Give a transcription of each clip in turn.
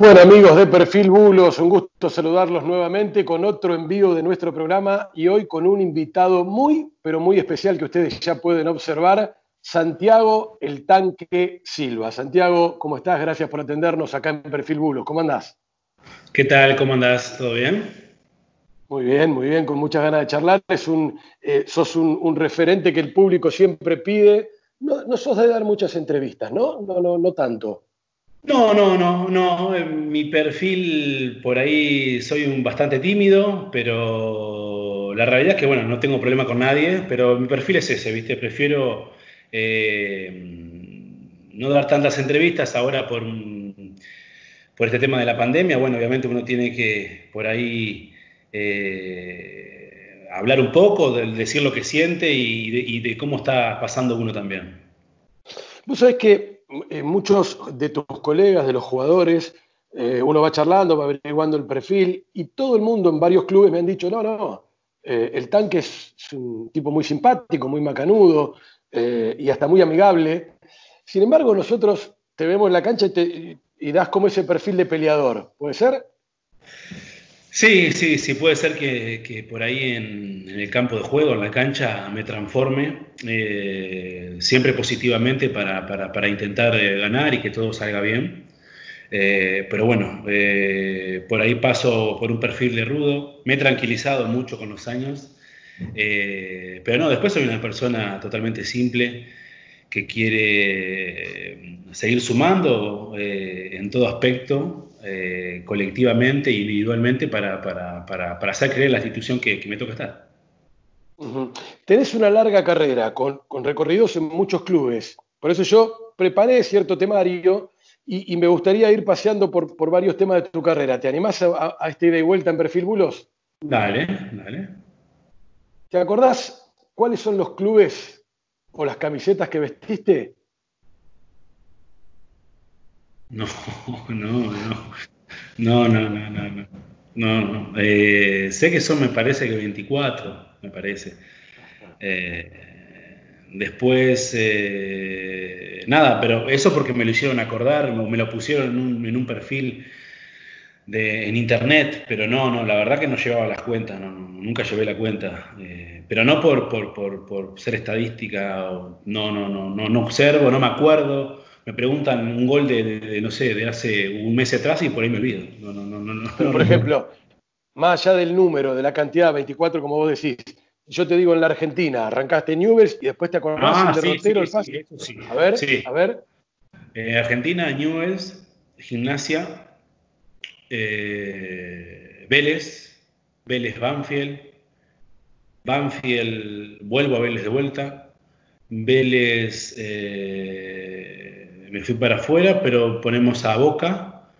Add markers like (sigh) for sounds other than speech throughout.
Bueno amigos de Perfil Bulos, un gusto saludarlos nuevamente con otro envío de nuestro programa y hoy con un invitado muy, pero muy especial que ustedes ya pueden observar, Santiago el Tanque Silva. Santiago, ¿cómo estás? Gracias por atendernos acá en Perfil Bulos. ¿Cómo andás? ¿Qué tal? ¿Cómo andás? ¿Todo bien? Muy bien, muy bien, con muchas ganas de charlar. Es un, eh, sos un, referente que el público siempre pide. No, no sos de dar muchas entrevistas, ¿no? No, no, no tanto. No, no, no, no. Mi perfil por ahí soy un bastante tímido, pero la realidad es que, bueno, no tengo problema con nadie, pero mi perfil es ese, ¿viste? Prefiero eh, no dar tantas entrevistas ahora por, por este tema de la pandemia. Bueno, obviamente uno tiene que por ahí eh, hablar un poco, decir lo que siente y de, y de cómo está pasando uno también. Vos sabés que eh, muchos de tus colegas, de los jugadores, eh, uno va charlando, va averiguando el perfil y todo el mundo en varios clubes me han dicho, no, no, eh, el tanque es, un tipo muy simpático, muy macanudo y hasta muy amigable. Sin embargo, nosotros te vemos en la cancha y, y das como ese perfil de peleador, ¿puede ser? Sí, sí, sí, puede ser que, por ahí en, el campo de juego, en la cancha, me transforme eh, siempre positivamente para, intentar eh, ganar y que todo salga bien. Eh, pero bueno, por ahí paso por un perfil de rudo, me he tranquilizado mucho con los años, pero no, después soy una persona totalmente simple que quiere seguir sumando en todo aspecto eh, colectivamente e individualmente para, para, hacer creer la institución que, me toca estar. Tenés una larga carrera con, recorridos en muchos clubes. Por eso yo preparé cierto temario y, me gustaría ir paseando por, varios temas de tu carrera. ¿Te animás a, a este ida y vuelta en Perfil Bulos? Dale, dale. ¿Te acordás cuáles son los clubes o las camisetas que vestiste? (laughs) No, no, no. No, no, no, no, no. no, eh, sé que son, me parece que 24, me parece. Eh, después, eh, nada, pero eso porque me lo hicieron acordar, me lo pusieron en un, perfil de, en internet, pero no, no, la verdad que no llevaba las cuentas, no, nunca llevé la cuenta. pero no por, por, por, por ser estadística, no, no, no, no, no observo, no me acuerdo me preguntan un gol de, no sé, de hace un mes atrás y por ahí me olvido. No, no, no, Pero, por ejemplo, más allá del número, de la cantidad, 24, como vos decís, yo te digo en la Argentina, arrancaste Newell's y después te acordás ah, del derrotero, sí, sí, A ver, a ver. Eh, Argentina, Newell's, Gimnasia, eh, Vélez, Vélez Banfield, Banfield, vuelvo a Vélez de vuelta, Vélez eh, me fui para afuera, pero ponemos a Boca,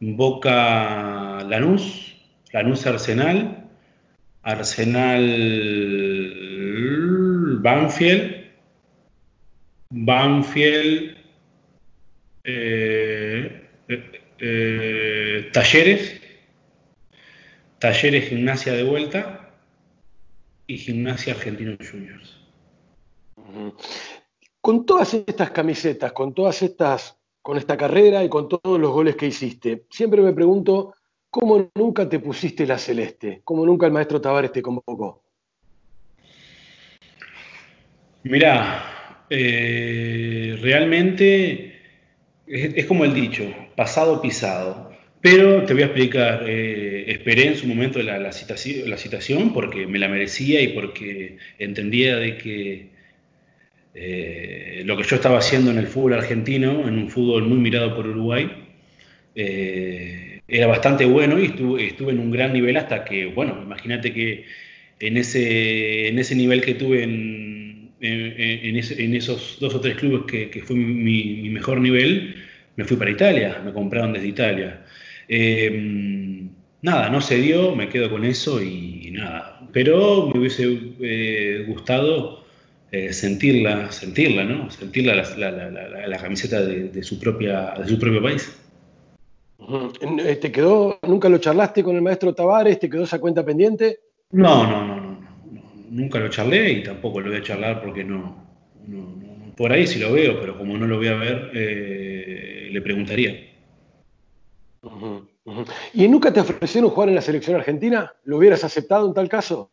Boca Lanús, Lanús Arsenal, Arsenal Banfield, Banfield eh, eh, eh, Talleres, Talleres Gimnasia de vuelta y Gimnasia Argentino Juniors. Con todas estas camisetas, con todas estas, con esta carrera y con todos los goles que hiciste, siempre me pregunto cómo nunca te pusiste la celeste, cómo nunca el maestro Tavares te convocó. Mirá, eh, realmente es, como el dicho, pasado pisado. Pero te voy a explicar, eh, esperé en su momento la, la, la citación porque me la merecía y porque entendía de que eh, lo que yo estaba haciendo en el fútbol argentino, en un fútbol muy mirado por Uruguay, eh, era bastante bueno y estuve, en un gran nivel hasta que, bueno, imagínate que en ese, nivel que tuve en, esos dos o tres clubes que, fue mi, mejor nivel, me fui para Italia, me compraron desde Italia. Eh, nada, no se dio, me quedo con eso y, nada. Pero me hubiese gustado eh, sentirla, sentirla, ¿no? Sentirla la, camiseta de, su propia, de su propio país. Eh, ¿Te quedó, nunca lo charlaste con el maestro Tavares? ¿Te quedó esa cuenta pendiente? No, no, no, no, nunca lo charlé y tampoco lo voy a charlar porque no, por ahí sí lo veo, pero como no lo voy a ver, eh, le preguntaría. ¿Y nunca te ofrecieron jugar en la selección argentina? ¿Lo hubieras aceptado en tal caso?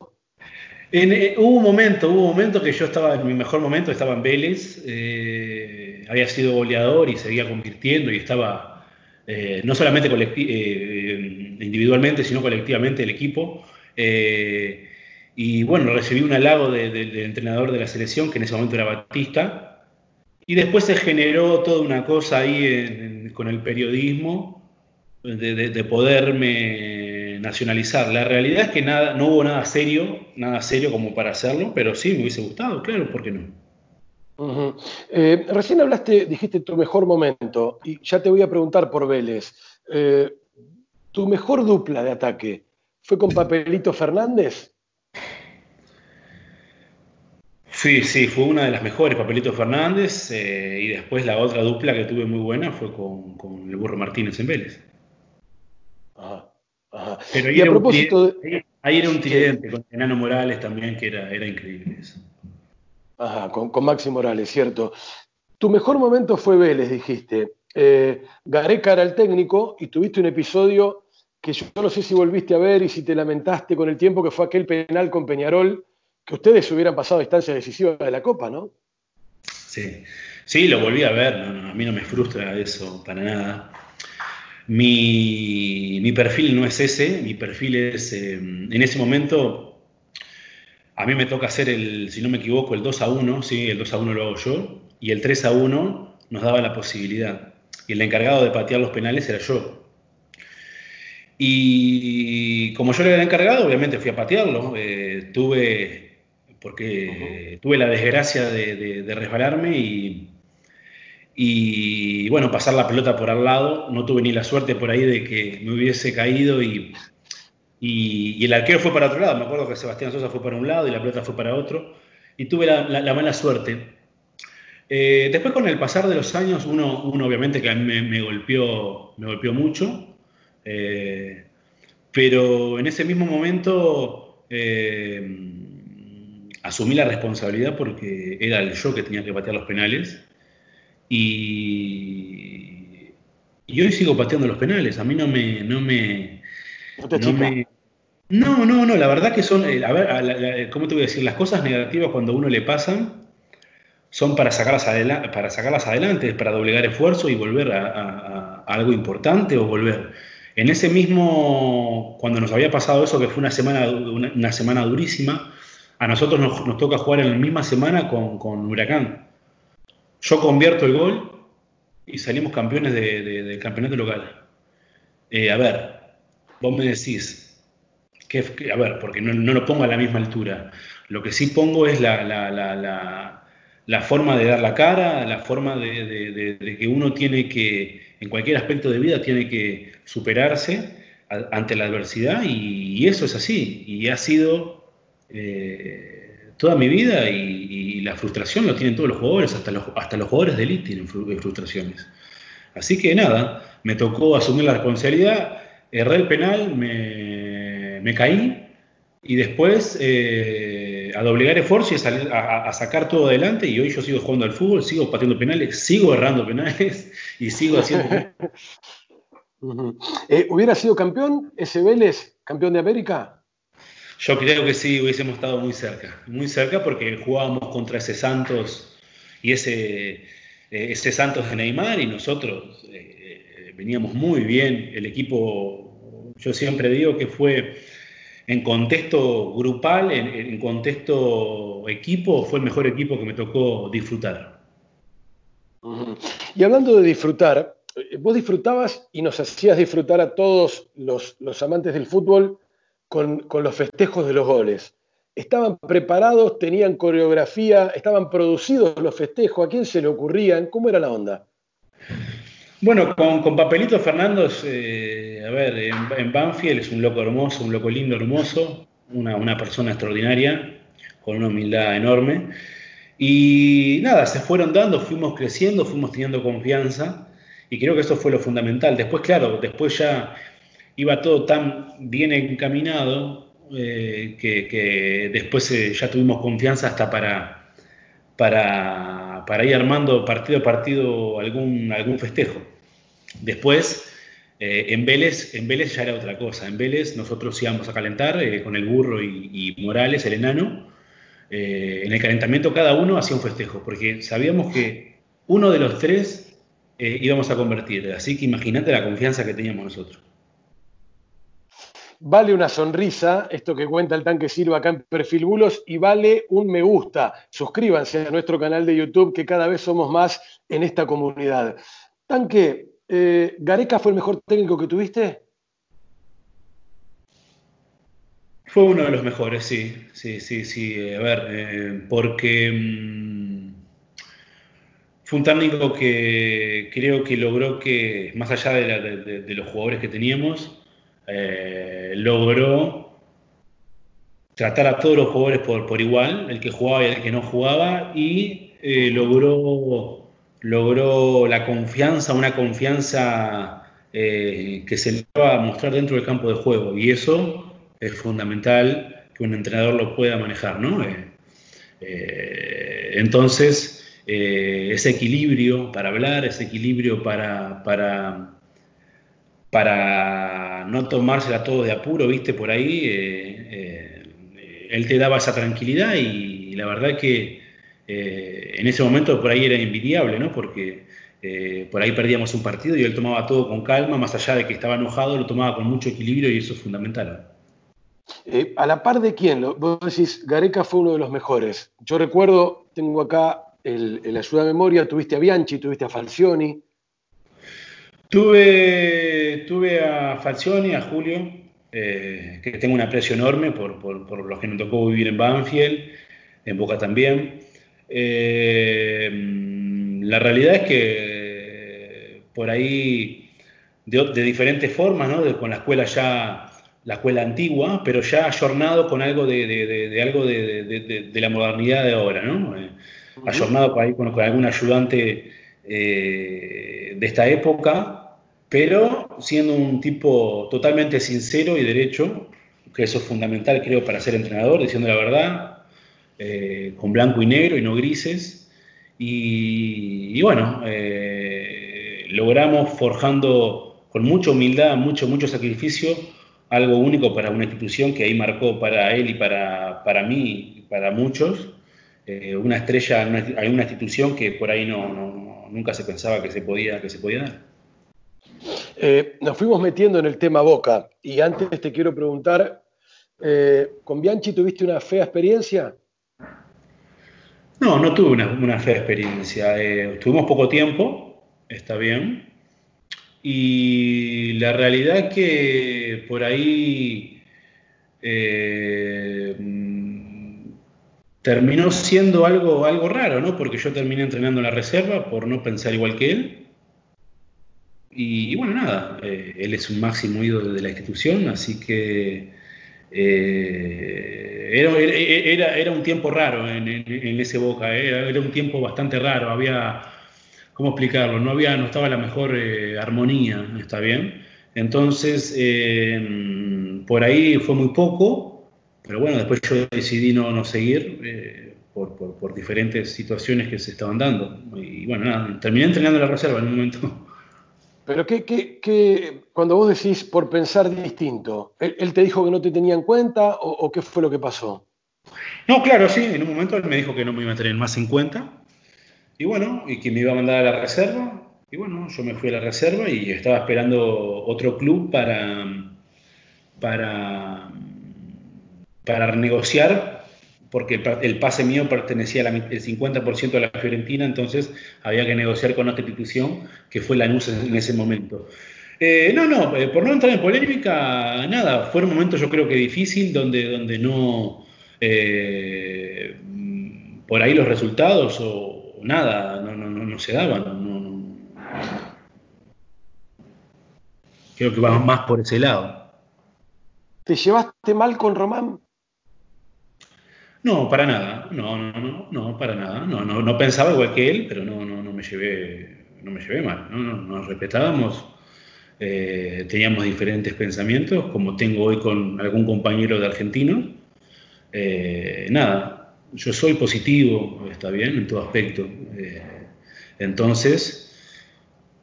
Eh, hubo un momento, hubo un momento que yo estaba en mi mejor momento, estaba en Vélez, eh, había sido goleador y seguía convirtiendo y estaba eh, no solamente individualmente, sino colectivamente el equipo. y bueno, recibí un halago del entrenador de la selección, que en ese momento era Batista, y después se generó toda una cosa ahí con el periodismo de, poderme nacionalizar. La realidad es que nada, no hubo nada serio, nada serio como para hacerlo, pero sí me hubiese gustado, claro, ¿por qué no? Eh, recién hablaste, dijiste tu mejor momento, y ya te voy a preguntar por Vélez. Eh, ¿Tu mejor dupla de ataque fue con Papelito Fernández? Sí, sí, fue una de las mejores, Papelito Fernández, eh, y después la otra dupla que tuve muy buena fue con, con el Burro Martínez en Vélez. Pero ahí, era, un ahí era un tridente con Enano Morales también, que era, era increíble eso. Ajá, con, con, Maxi Morales, cierto. Tu mejor momento fue Vélez, dijiste. Eh, Gareca era el técnico y tuviste un episodio que yo no sé si volviste a ver y si te lamentaste con el tiempo, que fue aquel penal con Peñarol, que ustedes hubieran pasado a instancia decisiva de la Copa, ¿no? Sí, sí, lo volví a ver, a mí no me frustra eso para nada. Mi, perfil no es ese, mi perfil es, eh, en ese momento, a mí me toca hacer el, si no me equivoco, el 2 a 1, ¿sí? el 2 a 1 lo hago yo, y el 3 a 1 nos daba la posibilidad. Y el encargado de patear los penales era yo. Y como yo era el encargado, obviamente fui a patearlo. Eh, tuve, porque tuve la desgracia de resbalarme y y bueno, pasar la pelota por al lado. No tuve ni la suerte por ahí de que me hubiese caído y, y, el arquero fue para otro lado. Me acuerdo que Sebastián Sosa fue para un lado y la pelota fue para otro. Y tuve la, mala suerte. Eh, después con el pasar de los años, uno, uno obviamente que a mí me, golpeó, me golpeó mucho. Eh, pero en ese mismo momento eh, asumí la responsabilidad porque era el yo que tenía que patear los penales y, hoy sigo pateando los penales. A mí no me. No, me, no, no, no, la verdad que son. Eh, a ver, ¿cómo te voy a decir? Las cosas negativas cuando a uno le pasan son para sacarlas, adelante, para sacarlas adelante, para doblegar esfuerzo y volver a, algo importante o volver. En ese mismo, cuando nos había pasado eso, que fue una semana, una, semana durísima, a nosotros nos, toca jugar en la misma semana con, con Huracán. Yo convierto el gol y salimos campeones del campeonato local. Eh, a ver, vos me decís, que, a ver, porque no, lo pongo a la misma altura. Lo que sí pongo es la, forma de dar la cara, la forma de, que uno tiene que, en cualquier aspecto de vida, tiene que superarse ante la adversidad y, eso es así. Y ha sido eh, toda mi vida y, y la frustración lo tienen todos los jugadores, hasta los, hasta los jugadores de élite tienen frustraciones. Así que nada, me tocó asumir la responsabilidad, erré el penal, me, caí y después eh, a doblegar esfuerzo y a, salir, a, sacar todo adelante y hoy yo sigo jugando al fútbol, sigo pateando penales, sigo errando penales y sigo haciendo... (laughs) Eh, ¿Hubiera sido campeón ese Vélez, campeón de América? Yo creo que sí, hubiésemos estado muy cerca, muy cerca porque jugábamos contra ese Santos y ese, eh, ese Santos de Neymar y nosotros eh, veníamos muy bien. El equipo, yo siempre digo que fue en contexto grupal, en, contexto equipo, fue el mejor equipo que me tocó disfrutar. Y hablando de disfrutar, eh, vos disfrutabas y nos hacías disfrutar a todos los, los amantes del fútbol con, los festejos de los goles. ¿Estaban preparados, tenían coreografía, estaban producidos los festejos? ¿A quién se le ocurrían? ¿Cómo era la onda? Bueno, con, Papelito Fernando, eh, a ver, en, Banfield es un loco hermoso, un loco lindo, hermoso, una, persona extraordinaria, con una humildad enorme. Y nada, se fueron dando, fuimos creciendo, fuimos teniendo confianza y creo que eso fue lo fundamental. Después, claro, después ya iba todo tan bien encaminado eh, que, después eh, ya tuvimos confianza hasta para, para, ir armando partido a partido algún, algún festejo. Después, en, Vélez, en Vélez ya era otra cosa. En Vélez nosotros íbamos a calentar con el burro y, Morales, el enano. en el calentamiento cada uno hacía un festejo, porque sabíamos que uno de los tres íbamos a convertir. Así que imagínate la confianza que teníamos nosotros. Vale una sonrisa, esto que cuenta el tanque Silva acá en Perfil Bulos, y vale un me gusta. Suscríbanse a nuestro canal de YouTube, que cada vez somos más en esta comunidad. Tanque, eh, ¿Gareca fue el mejor técnico que tuviste? Fue uno de los mejores, sí, sí, sí, sí. A ver, eh, porque mm, fue un técnico que creo que logró que, más allá de los jugadores que teníamos, eh, logró tratar a todos los jugadores por, igual, el que jugaba y el que no jugaba, y eh, logró, logró la confianza, una confianza eh, que se le va a mostrar dentro del campo de juego, y eso es fundamental que un entrenador lo pueda manejar, ¿no? entonces, ese equilibrio para hablar, ese equilibrio para para no tomársela todo de apuro, viste, por ahí, eh, eh, él te daba esa tranquilidad y, la verdad que eh, en ese momento por ahí era envidiable, ¿no? Porque por ahí perdíamos un partido y él tomaba todo con calma, más allá de que estaba enojado, lo tomaba con mucho equilibrio y eso es fundamental. a la par de quién, vos decís, Gareca fue uno de los mejores. Yo recuerdo, tengo acá el, el ayuda de memoria, tuviste a Bianchi, tuviste a Falcioni, Tuve, tuve a Falcioni, a Julio, eh, que tengo un aprecio enorme por, por, los que nos tocó vivir en Banfield, en Boca también. Eh, la realidad es que por ahí, de, diferentes formas, ¿no? con la escuela ya, la escuela antigua, pero ya ayornado con algo de, algo de, la modernidad de ahora, ¿no? Eh, ayornado por ahí con, con algún ayudante de esta época pero siendo un tipo totalmente sincero y derecho, que eso es fundamental creo para ser entrenador, diciendo la verdad, eh, con blanco y negro y no grises. Y, bueno, eh, logramos forjando con mucha humildad, mucho, mucho sacrificio, algo único para una institución que ahí marcó para él y para, para mí y para muchos, eh, una estrella en una, institución que por ahí no, nunca se pensaba que se podía, que se podía dar. Eh, nos fuimos metiendo en el tema Boca y antes te quiero preguntar, eh, ¿con Bianchi tuviste una fea experiencia? No, no tuve una, fea experiencia. Eh, tuvimos poco tiempo, está bien. Y la realidad es que por ahí terminó siendo algo, algo raro, ¿no? Porque yo terminé entrenando en la reserva por no pensar igual que él. Y, bueno, nada, eh, él es un máximo ídolo de la institución, así que eh, era, era, un tiempo raro en, ese Boca, eh, era, un tiempo bastante raro, había, ¿cómo explicarlo? No, había, no estaba la mejor armonía, ¿está bien? Entonces, por ahí fue muy poco, pero bueno, después yo decidí no, no seguir. Por, por, diferentes situaciones que se estaban dando. Y bueno, nada, terminé entrenando en la reserva en un momento. Pero ¿qué, cuando vos decís por pensar distinto, ¿él, te dijo que no te tenía en cuenta o, qué fue lo que pasó? No, claro, sí, en un momento él me dijo que no me iba a tener más en cuenta. Y bueno, y que me iba a mandar a la reserva. Y bueno, yo me fui a la reserva y estaba esperando otro club para, para, para renegociar porque el pase mío pertenecía al 50% de la Fiorentina, entonces había que negociar con otra institución, que fue la NUS en ese momento. Eh, no, no, eh, por no entrar en polémica, nada, fue un momento yo creo que difícil, donde, donde no, eh, por ahí los resultados o, nada, no, no, no, se daban. creo que vamos más por ese lado. ¿Te llevaste mal con Román? No, para nada. No, no, no, no, para nada. No, no, no pensaba igual que él, pero no, no, no me llevé, no me llevé mal. No, no, nos respetábamos. Eh, teníamos diferentes pensamientos, como tengo hoy con algún compañero de argentino. Eh, nada, yo soy positivo, está bien, en todo aspecto. Eh, entonces,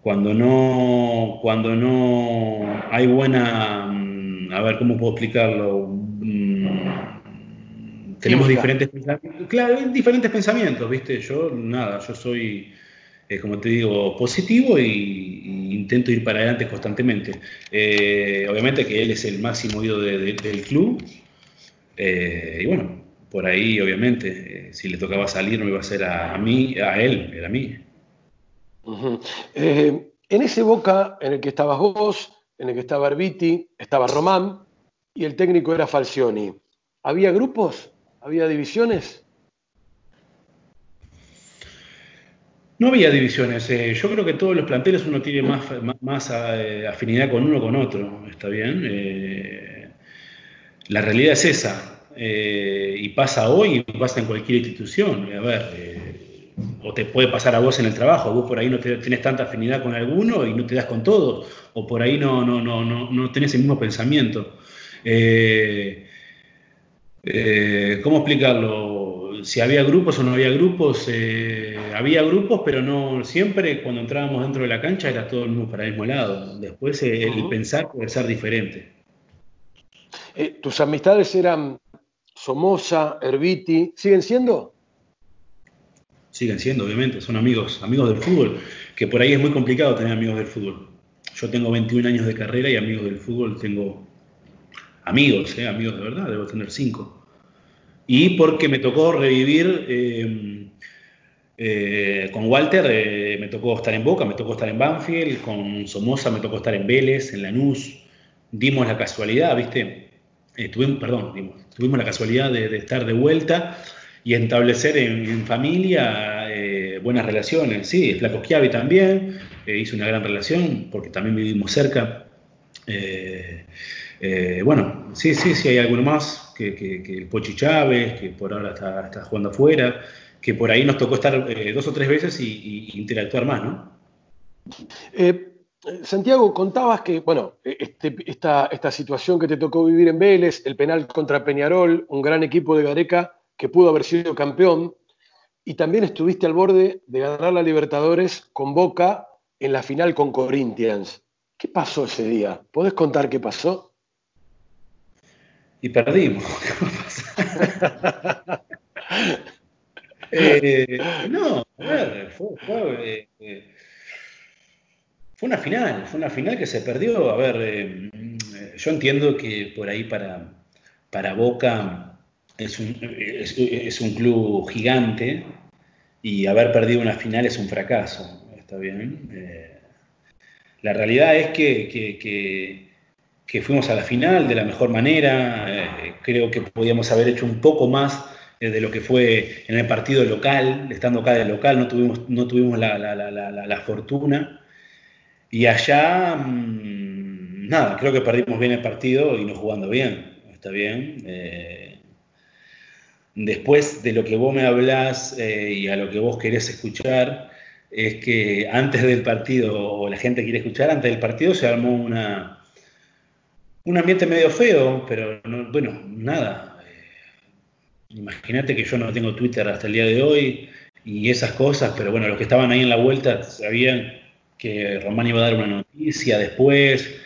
cuando no, cuando no hay buena, mm, a ver cómo puedo explicarlo, tenemos diferentes pensamientos, claro, diferentes pensamientos, ¿viste? Yo, nada, yo soy, eh, como te digo, positivo y, intento ir para adelante constantemente. Eh, obviamente que él es el máximo oído del club, eh, y bueno, por ahí, obviamente, si le tocaba salir no iba a ser a mí, a él, era a mí. En ese Boca en el que estabas vos, en el que estaba Herbiti, estaba Román y el técnico era Falcioni, ¿había grupos? ¿Había divisiones? No había divisiones. Eh, yo creo que todos los planteles uno tiene más, eh, afinidad con uno con otro. ¿Está bien? la realidad es esa. y pasa hoy y pasa en cualquier institución. A ver, o te puede pasar a vos en el trabajo, vos por ahí no tenés tanta afinidad con alguno y no te das con todo, o por ahí no, no, no, no, no tenés el mismo pensamiento. Eh, eh, ¿Cómo explicarlo? Si había grupos o no había grupos, eh, había grupos, pero no siempre cuando entrábamos dentro de la cancha era todo el mundo para el mismo lado. Después el pensar puede ser diferente. ¿Tus amistades eran Somoza, Herbiti? ¿Siguen siendo? siguen siendo, obviamente, son amigos, amigos del fútbol, que por ahí es muy complicado tener amigos del fútbol. Yo tengo 21 años de carrera y amigos del fútbol tengo amigos, ¿eh? amigos de verdad, debo tener 5. Y porque me tocó revivir eh, eh, con Walter, me tocó estar en Boca, me tocó estar en Banfield, con Somoza me tocó estar en Vélez, en Lanús. Dimos la casualidad, ¿viste? tuvimos, perdón, tuvimos la casualidad de estar de vuelta y establecer en, familia eh, buenas relaciones. Sí, Flaco Schiavi también eh, hizo una gran relación porque también vivimos cerca. Eh, bueno, sí, sí, sí, hay alguno más que, el Pochi Chávez, que por ahora está, jugando afuera, que por ahí nos tocó estar dos o tres veces y, interactuar más, ¿no? Santiago, contabas que, bueno, este, esta, esta situación que te tocó vivir en Vélez, el penal contra Peñarol, un gran equipo de Gareca, que pudo haber sido campeón, y también estuviste al borde de ganar la Libertadores con Boca en la final con Corinthians. ¿Qué pasó ese día? ¿Podés contar qué pasó? Y perdimos. (laughs) Eh, no, a ver, fue, eh, fue, una final, fue una final que se perdió. A ver, eh, yo entiendo que por ahí para, para Boca es un, es, un club gigante y haber perdido una final es un fracaso. ¿Está bien? Eh, la realidad es que, fuimos a la final de la mejor manera. Eh, creo que podíamos haber hecho un poco más eh, de lo que fue en el partido local, estando acá de local, no tuvimos, no tuvimos la, la, la, la fortuna. Y allá, mm, nada, creo que perdimos bien el partido y no jugando bien. Está bien después de lo que vos me hablás eh, y a lo que vos querés escuchar, es que antes del partido, o la gente quiere escuchar, antes del partido se armó una, un ambiente medio feo, pero bueno, nada. Eh, imagínate que yo no tengo Twitter hasta el día de hoy y esas cosas, pero bueno, los que estaban ahí en la vuelta sabían que Román iba a dar una noticia después,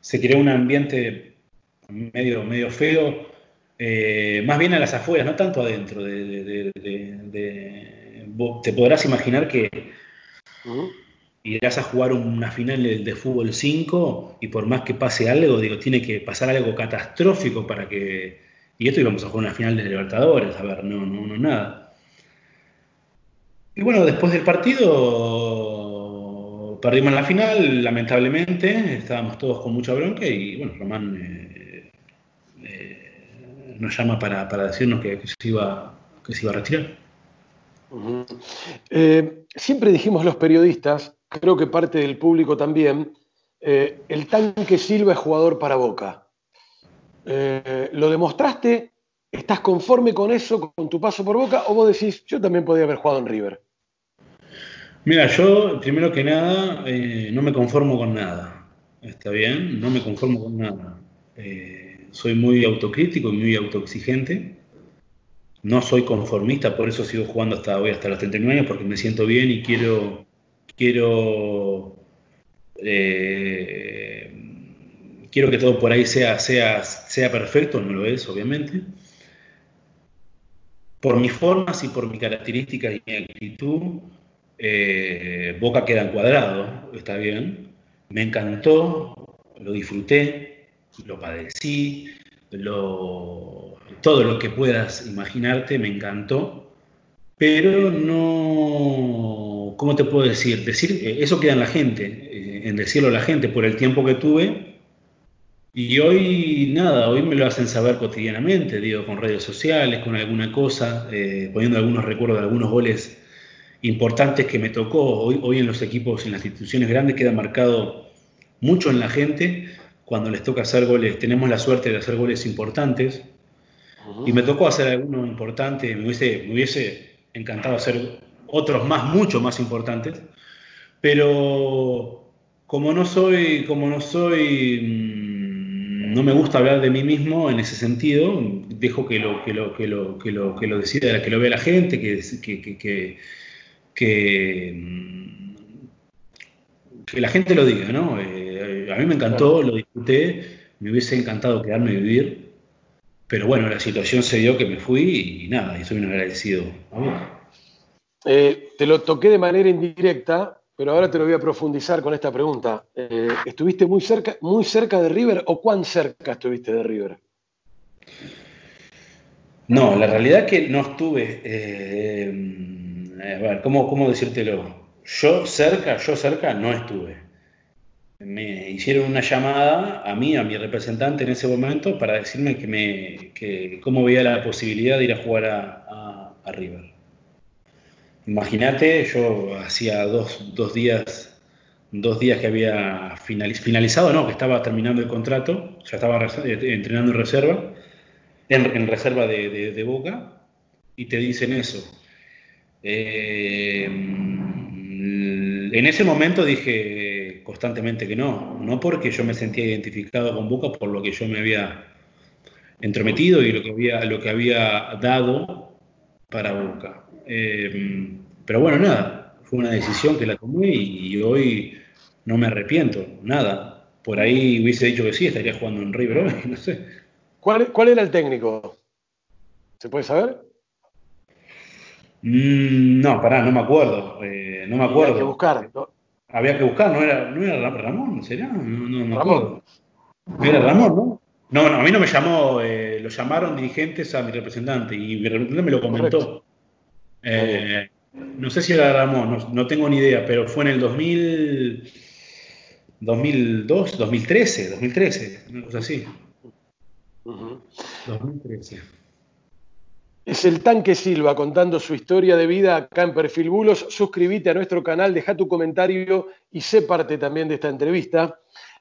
se creó un ambiente medio, medio feo eh, más bien a las afueras, no tanto adentro. De, te podrás imaginar que irás a jugar una final de, fútbol 5 y por más que pase algo, digo, tiene que pasar algo catastrófico para que... Y esto íbamos a jugar una final de Libertadores, a ver, no, no, no, nada. Y bueno, después del partido perdimos la final, lamentablemente, estábamos todos con mucha bronca y bueno, Román... Eh, eh, nos llama para, decirnos que, se iba, que se iba a retirar. Eh, siempre dijimos los periodistas, creo que parte del público también, eh, el tanque Silva es jugador para Boca. Eh, ¿Lo demostraste? ¿Estás conforme con eso, con tu paso por Boca? ¿O vos decís, yo también podía haber jugado en River? Mira, yo primero que nada no me conformo con nada. ¿Está bien? No me conformo con nada soy muy autocrítico y muy autoexigente. No soy conformista, por eso sigo jugando hasta hoy, hasta los 39 años, porque me siento bien y quiero, quiero Eh, quiero que todo por ahí sea, sea, sea perfecto, no lo es, obviamente. Por mis formas y por mis características y mi actitud, eh, Boca queda encuadrado, está bien. Me encantó, lo disfruté, lo padecí, todo lo que puedas imaginarte me encantó, pero no, ¿cómo te puedo decir? Decir, eh, eso queda en la gente, eh, en decirlo a la gente por el tiempo que tuve. Y hoy nada, hoy me lo hacen saber cotidianamente, digo, con redes sociales, con alguna cosa, eh, poniendo algunos recuerdos de algunos goles importantes que me tocó. Hoy, hoy en los equipos, en las instituciones grandes, queda marcado mucho en la gente cuando les toca hacer goles, tenemos la suerte de hacer goles importantes. Y me tocó hacer alguno importante, me hubiese, me hubiese encantado hacer otros más, mucho más importantes. Pero como no soy, como no soy, mm, no me gusta hablar de mí mismo en ese sentido, dejo que lo, que lo, que lo, que lo, que lo decida, que lo vea la gente, que, que, que, que, mm, la gente lo diga, ¿no? Eh, a mí me encantó, lo disfruté, me hubiese encantado quedarme a vivir, pero bueno, la situación se dio que me fui y nada, y soy un agradecido eh, te lo toqué de manera indirecta, pero ahora te lo voy a profundizar con esta pregunta. Eh, ¿Estuviste muy cerca, muy cerca de River o cuán cerca estuviste de River? No, la realidad es que no estuve. Eh, a ver, ¿cómo, ¿cómo decírtelo? Yo cerca, yo cerca no estuve me hicieron una llamada a mí, a mi representante en ese momento, para decirme que me, cómo veía la posibilidad de ir a jugar a, River. Imagínate, yo hacía dos, dos, días, dos días que había finalizado, no, que estaba terminando el contrato, ya estaba eh, entrenando en reserva, en, reserva de, Boca, y te dicen eso. Eh, en ese momento dije, constantemente que no, no porque yo me sentía identificado con Boca por lo que yo me había entrometido y lo que había, lo que había dado para Boca. Eh, pero bueno, nada, fue una decisión que la tomé y, hoy no me arrepiento, nada. Por ahí hubiese dicho que sí, estaría jugando en River hoy, (laughs) no sé. ¿Cuál, cuál era el técnico? ¿Se puede saber? Mm, no, pará, no me acuerdo. Eh, no me acuerdo. Hay que buscar. Había que buscar, ¿no era, no era Ramón? ¿Será? No, no, no Ramón. Era Ramón, ¿no? No, no, a mí no me llamó, eh, lo llamaron dirigentes a mi representante y mi representante me lo comentó. Eh, no sé si era Ramón, no, tengo ni idea, pero fue en el 2000, 2002, 2013, 2013, una cosa así. 2013. Es el Tanque Silva contando su historia de vida acá en Perfil Bulos. Suscríbete a nuestro canal, deja tu comentario y sé parte también de esta entrevista.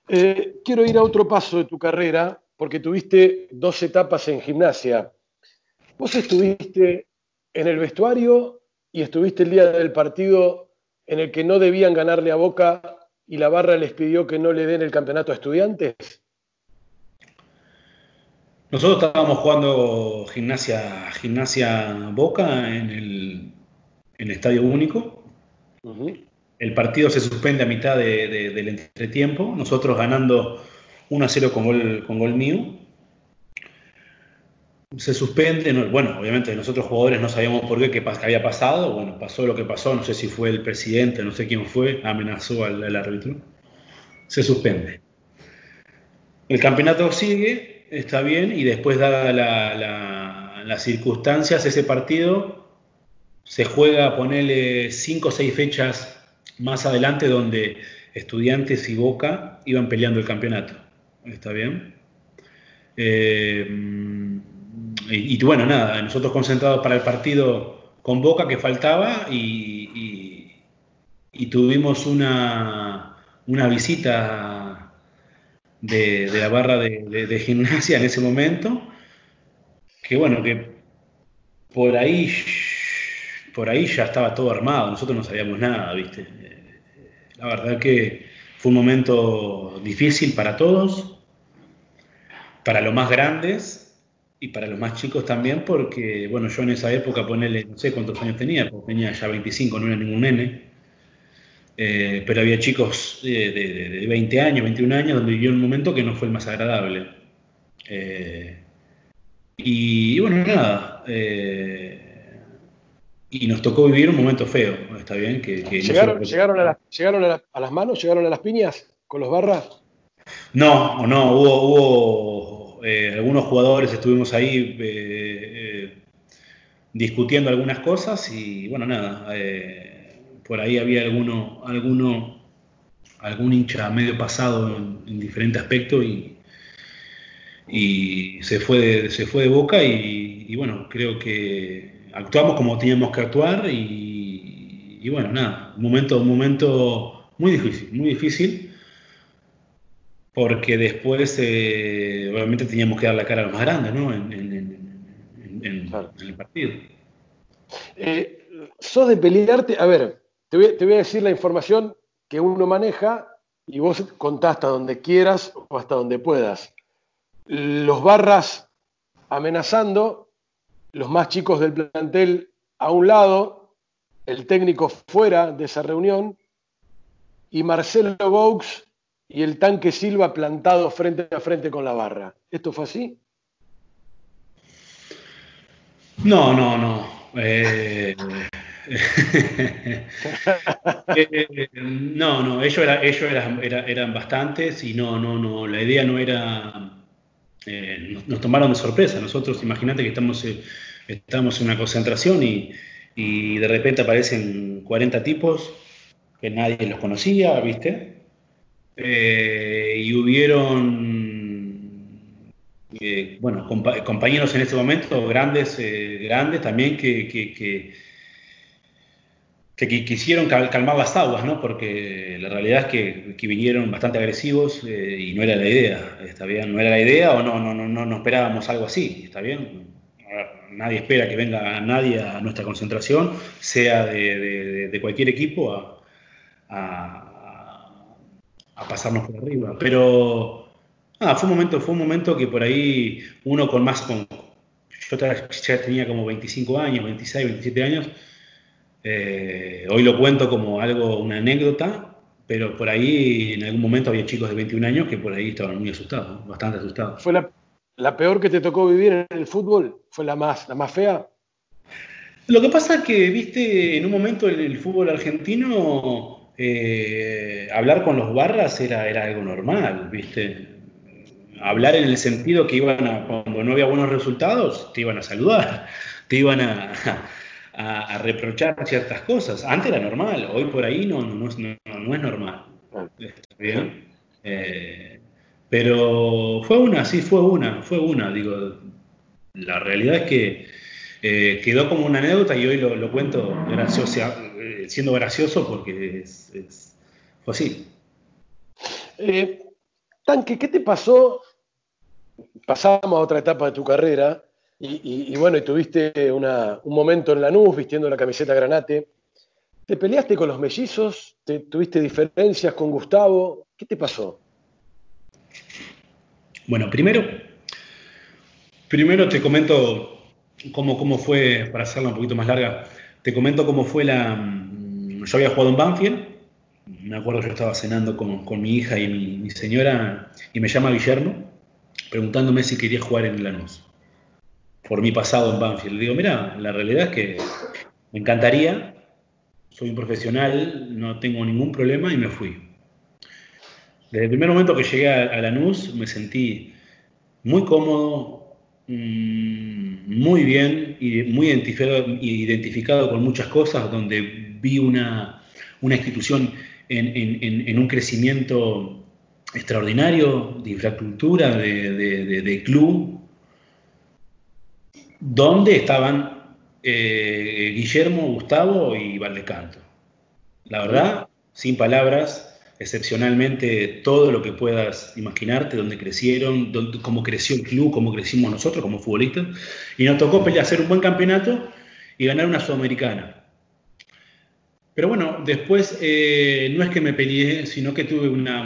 Eh, quiero ir a otro paso de tu carrera porque tuviste dos etapas en gimnasia. Vos estuviste en el vestuario y estuviste el día del partido en el que no debían ganarle a Boca y la barra les pidió que no le den el campeonato a estudiantes. Nosotros estábamos jugando gimnasia, gimnasia Boca en el, Estadio Único. El partido se suspende a mitad del entretiempo. Nosotros ganando 1 a 0 con gol, con gol mío. Se suspende. bueno, obviamente nosotros jugadores no sabíamos por qué, qué, había pasado. Bueno, pasó lo que pasó. No sé si fue el presidente, no sé quién fue. Amenazó al árbitro. Se suspende. El campeonato sigue está bien, y después, dadas las circunstancias, ese partido se juega ponerle cinco o seis fechas más adelante donde estudiantes y Boca iban peleando el campeonato. ¿Está bien? Eh, y, bueno, nada, nosotros concentrados para el partido con Boca que faltaba y, y tuvimos una, una visita de, la barra de, gimnasia en ese momento, que bueno, que por ahí, por ahí ya estaba todo armado, nosotros no sabíamos nada, ¿viste? La verdad que fue un momento difícil para todos, para los más grandes y para los más chicos también, porque, bueno, yo en esa época, ponele, no sé cuántos años tenía, porque tenía ya 25, no era ningún nene. Eh, pero había chicos de, 20 años, 21 años, donde vivió un momento que no fue el más agradable. Eh, y, bueno, nada. y nos tocó vivir un momento feo, ¿está bien? Que, ¿Llegaron, llegaron, a, ¿Llegaron a, las manos? ¿Llegaron a las piñas con los barras? No, no, hubo, hubo algunos jugadores, estuvimos ahí discutiendo algunas cosas y bueno, nada, eh, por ahí había alguno, alguno, algún hincha medio pasado en, diferente aspecto y, y se, fue de, se fue de boca y, bueno, creo que actuamos como teníamos que actuar y, bueno, nada, un momento, un momento muy difícil, muy difícil porque después eh, obviamente teníamos que dar la cara a los más grandes ¿no? en, en, el partido. Eh, sos de pelearte, a ver, te voy, a decir la información que uno maneja y vos contás hasta donde quieras o hasta donde puedas. Los barras amenazando, los más chicos del plantel a un lado, el técnico fuera de esa reunión y Marcelo Vaux y el tanque Silva plantado frente a frente con la barra. ¿Esto fue así? No, no, no. Eh, (laughs) eh, no, no, ellos, era, ellos eran, eran bastantes y no, no, no, la idea no era... Eh, nos, tomaron de sorpresa. Nosotros, imagínate que estamos, estamos en una concentración y, y de repente aparecen 40 tipos que nadie los conocía, ¿viste? Y hubieron eh, bueno, compañeros en este momento, grandes, eh, grandes también, que, que, quisieron calmar las aguas, ¿no? Porque la realidad es que, vinieron bastante agresivos eh, y no era la idea, ¿está bien? No era la idea o no, no, no, no, esperábamos algo así, ¿está bien? nadie espera que venga nadie a nuestra concentración, sea de, de, cualquier equipo, a, a pasarnos por arriba. Pero Ah, fue un momento, fue un momento que por ahí uno con más, con, yo ya tenía como 25 años, 26, 27 años, eh, hoy lo cuento como algo, una anécdota, pero por ahí en algún momento había chicos de 21 años que por ahí estaban muy asustados, bastante asustados. ¿Fue la, peor que te tocó vivir en el fútbol? ¿Fue la más, la más fea? Lo que pasa es que, viste, en un momento en el fútbol argentino, eh, hablar con los barras era, era algo normal, viste hablar en el sentido que iban a, cuando no había buenos resultados, te iban a saludar, te iban a, reprochar ciertas cosas. Antes era normal, hoy por ahí no, no, no, es normal. bien? Eh, pero fue una, sí, fue una, fue una. Digo, la realidad es que eh, quedó como una anécdota y hoy lo, cuento eh, siendo gracioso porque es, fue así. Tanque, ¿qué te pasó pasamos a otra etapa de tu carrera y, bueno, y tuviste un momento en Lanús vistiendo la camiseta granate. ¿Te peleaste con los mellizos? ¿Te, ¿Tuviste diferencias con Gustavo? ¿Qué te pasó? Bueno, primero, primero te comento cómo, cómo fue, para hacerla un poquito más larga, te comento cómo fue la... Yo había jugado en Banfield, me acuerdo que yo estaba cenando con, mi hija y mi, señora y me llama Guillermo preguntándome si quería jugar en Lanús, por mi pasado en Banfield. Le digo, mira, la realidad es que me encantaría, soy un profesional, no tengo ningún problema y me fui. Desde el primer momento que llegué a, Lanús me sentí muy cómodo, mm, muy bien y muy identificado, con muchas cosas, donde vi una, institución en, un crecimiento extraordinario de infraestructura, de, club, donde estaban eh, Guillermo, Gustavo y Valdecanto. La verdad, sin palabras, excepcionalmente todo lo que puedas imaginarte, donde crecieron, cómo creció el club, cómo crecimos nosotros como futbolistas, y nos tocó pelear, hacer un buen campeonato y ganar una sudamericana. Pero bueno, después eh, no es que me peleé, sino que tuve una,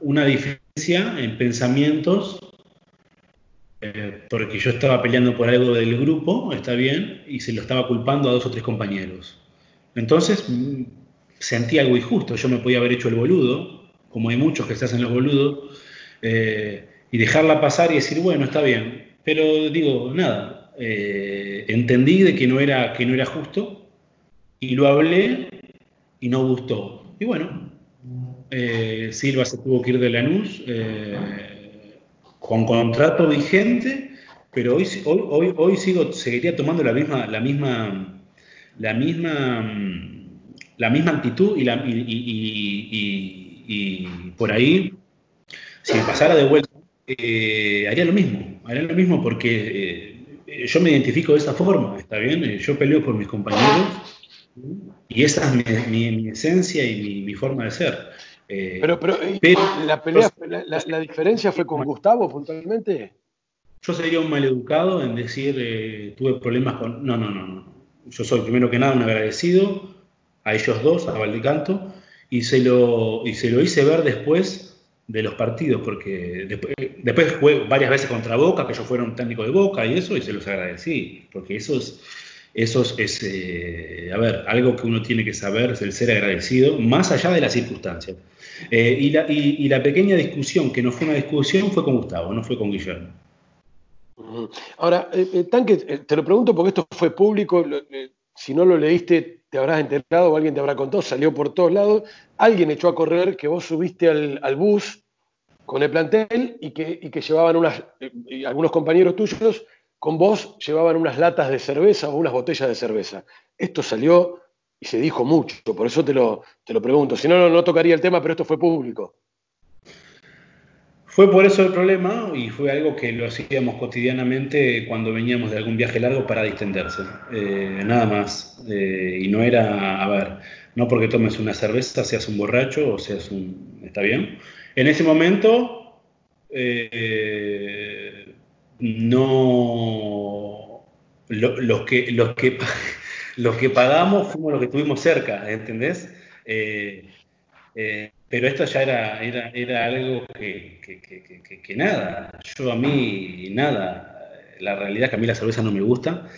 una, diferencia en pensamientos, eh, porque yo estaba peleando por algo del grupo, está bien, y se lo estaba culpando a dos o tres compañeros. Entonces, sentí algo injusto. Yo me podía haber hecho el boludo, como hay muchos que se hacen los boludos, eh, y dejarla pasar y decir, bueno, está bien. Pero digo, nada, eh, entendí de que no, era, que no era justo y lo hablé y no gustó. Y bueno, eh, Silva se tuvo que ir de Lanús con contrato vigente, pero hoy, hoy, hoy, hoy sigo, seguiría tomando la misma, la misma, la misma la misma actitud y, la, y, por ahí, si me pasara de vuelta, eh, haría lo mismo, haría lo mismo porque eh, yo me identifico de esa forma, ¿está bien? Eh, yo peleo por mis compañeros y esa es mi, esencia y mi, forma de ser. pero, pero, la, pelea, la, diferencia fue con Gustavo puntualmente. Yo sería un maleducado en decir tuve problemas con... No, no, no, no. Yo soy primero que nada un agradecido, a ellos dos, a Valdecanto, y se lo, y se lo hice ver después de los partidos, porque después, después jugué varias veces contra Boca, que fuera un técnico de Boca y eso, y se los agradecí, porque eso es, es, eh, a ver, algo que uno tiene que saber, es el ser agradecido, más allá de las circunstancias. Eh, y, la, y, la, pequeña discusión, que no fue una discusión, fue con Gustavo, no fue con Guillermo. Ahora, eh, Tanque, te lo pregunto porque esto fue público, si no lo leíste, te habrás enterado o alguien te habrá contado, salió por todos lados. Alguien echó a correr que vos subiste al, bus con el plantel y que, que llevaban unas, eh, algunos compañeros tuyos con vos llevaban unas latas de cerveza o unas botellas de cerveza. Esto salió y se dijo mucho, por eso te lo, te lo pregunto. Si no, no tocaría el tema, pero esto fue público. Fue por eso el problema y fue algo que lo hacíamos cotidianamente cuando veníamos de algún viaje largo para distenderse, eh, nada más. Eh, y no era, a ver, no porque tomes una cerveza seas un borracho o seas un... ¿Está bien? En ese momento, eh, no... los, que, los, que, (laughs) los que pagamos fuimos los que estuvimos cerca, ¿entendés? Pero esto ya era, era, era algo que, que, nada, yo a mí nada, la realidad es que a mí la cerveza no me gusta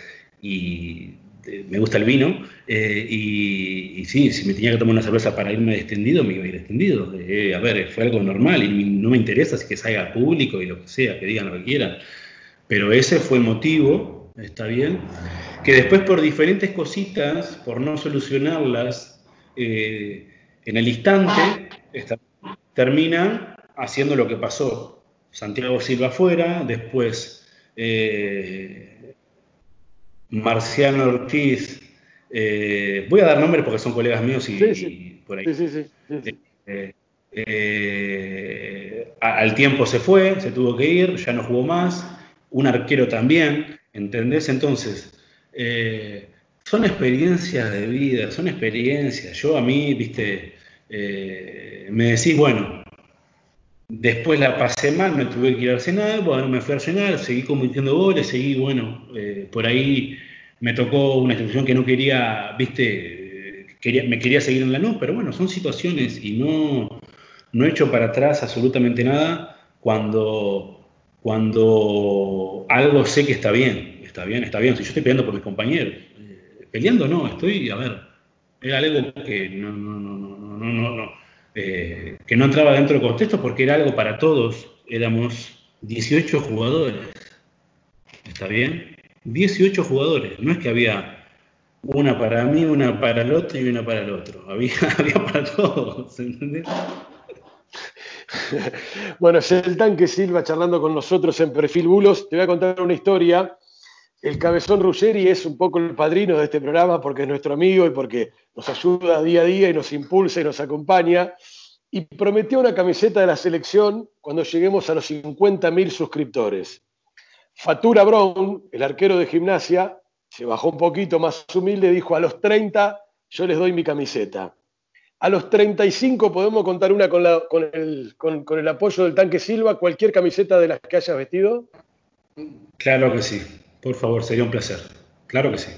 y eh, me gusta el vino eh, y, sí, si me tenía que tomar una cerveza para irme extendido, me iba a ir extendido. Eh, a ver, fue algo normal y no me interesa si que salga público y lo que sea, que digan lo que quieran. Pero ese fue el motivo, está bien, que después por diferentes cositas, por no solucionarlas, en el instante termina haciendo lo que pasó. Santiago Silva afuera, después eh, Marciano Ortiz, eh, voy a dar nombres porque son colegas míos y, por ahí. Eh, al tiempo se fue, se tuvo que ir, ya no jugó más, un arquero también, ¿entendés? Entonces, son experiencias de vida, son experiencias. Yo a mí, viste, eh, me decís, bueno, después la pasé mal, me tuve que ir a Arsenal, bueno, me fui a Arsenal, seguí convirtiendo goles, seguí, bueno, eh, por ahí me tocó una institución que no quería, viste, quería, me quería seguir en la no, pero bueno, son situaciones y no, no he para atrás absolutamente nada cuando, cuando algo sé que está bien, está bien, está bien, si yo estoy peleando por mis compañeros, peleando no, estoy, a ver, era algo que no, no, no, no, no, eh, que no entraba dentro del contexto porque era algo para todos. Éramos 18 jugadores. ¿Está bien? 18 jugadores. No es que había una para mí, una para el otro y una para el otro. Había, (laughs) había para todos. ¿Entendés? Bueno, es el tanque Silva charlando con nosotros en Perfil Bulos. Te voy a contar una historia el Cabezón Ruggeri es un poco el padrino de este programa porque es nuestro amigo y porque nos ayuda día a día y nos impulsa y nos acompaña. Y prometió una camiseta de la selección cuando lleguemos a los 50.000 suscriptores. Fatura Brown, el arquero de gimnasia, se bajó un poquito más humilde, dijo a los 30 yo les doy mi camiseta. A los 35 podemos contar una con, el, con el apoyo del tanque Silva, cualquier camiseta de las que hayas vestido. Claro que sí. Por favor, sería un placer. Claro que sí.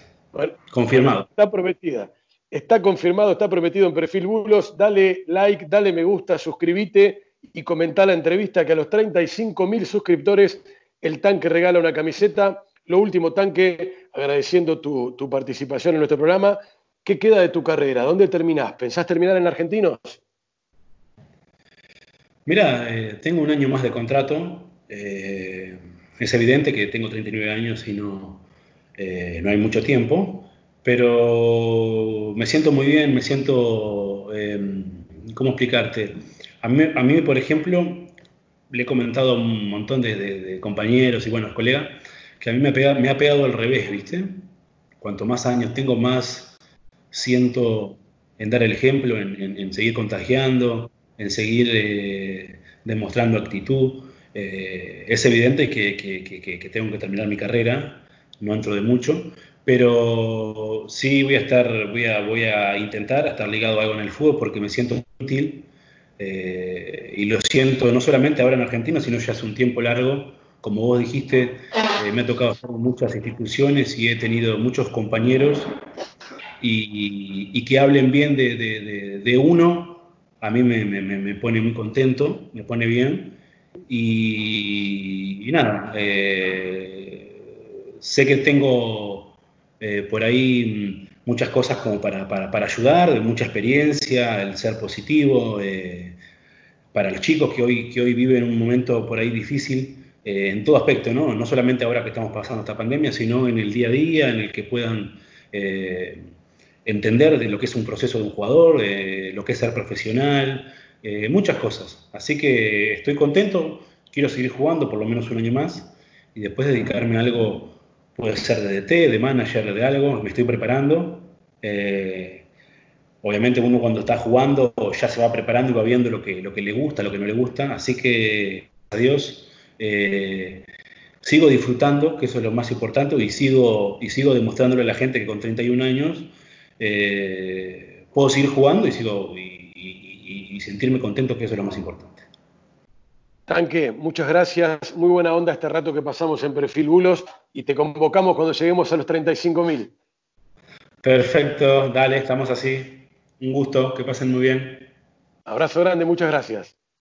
Confirmado. Está prometida. Está confirmado, está prometido en Perfil Bulos. Dale like, dale me gusta, suscríbete y comenta la entrevista que a los 35 mil suscriptores el tanque regala una camiseta. Lo último, tanque, agradeciendo tu, participación en nuestro programa. ¿qué queda de tu carrera? ¿Dónde terminás? ¿Pensás terminar en Argentinos? Mira, eh, tengo un año más de contrato. Eh, es evidente que tengo 39 años y no, eh, no hay mucho tiempo, pero me siento muy bien, me siento, ¿cómo explicarte? A mí, a mí, por ejemplo, le he comentado a un montón de, compañeros y buenos colegas que a mí me ha, me ha pegado al revés, ¿viste? Cuanto más años tengo, más siento en dar el ejemplo, en, seguir contagiando, en seguir eh, demostrando actitud. Eh, es evidente que, tengo que terminar mi carrera, no entro de mucho, pero sí voy a estar, voy a, intentar estar ligado a algo en el fútbol porque me siento útil eh, y lo siento no solamente ahora en Argentina, sino ya hace un tiempo largo. Como vos dijiste, eh, me ha tocado estar muchas instituciones y he tenido muchos compañeros y, que hablen bien de, uno, a mí me, pone muy contento, me pone bien. Y, nada, eh, sé que tengo por ahí muchas cosas como para, para, ayudar, de mucha experiencia, el ser positivo, eh, para los chicos que hoy, que hoy viven un momento por ahí difícil eh, en todo aspecto, ¿no? no solamente ahora que estamos pasando esta pandemia, sino en el día a día, en el que puedan eh, entender de lo que es un proceso de un jugador, lo que es ser profesional, muchas cosas. Así que estoy contento, quiero seguir jugando por lo menos un año más y después dedicarme a algo puede ser de DT, de manager, de algo, me estoy preparando. Eh, obviamente uno cuando está jugando ya se va preparando y va viendo lo que, lo que le gusta, lo que no le gusta, así que adiós. Eh, sigo disfrutando, que eso es lo más importante, y sigo, y sigo demostrándole a la gente que con 31 años eh, puedo seguir jugando y, sigo, y sentirme contento, que eso es lo más importante. Tanque, muchas gracias. Muy buena onda este rato que pasamos en Perfil Bulos y te convocamos cuando lleguemos a los 35.000. Perfecto, dale, estamos así. Un gusto, que pasen muy bien. Abrazo grande, muchas gracias.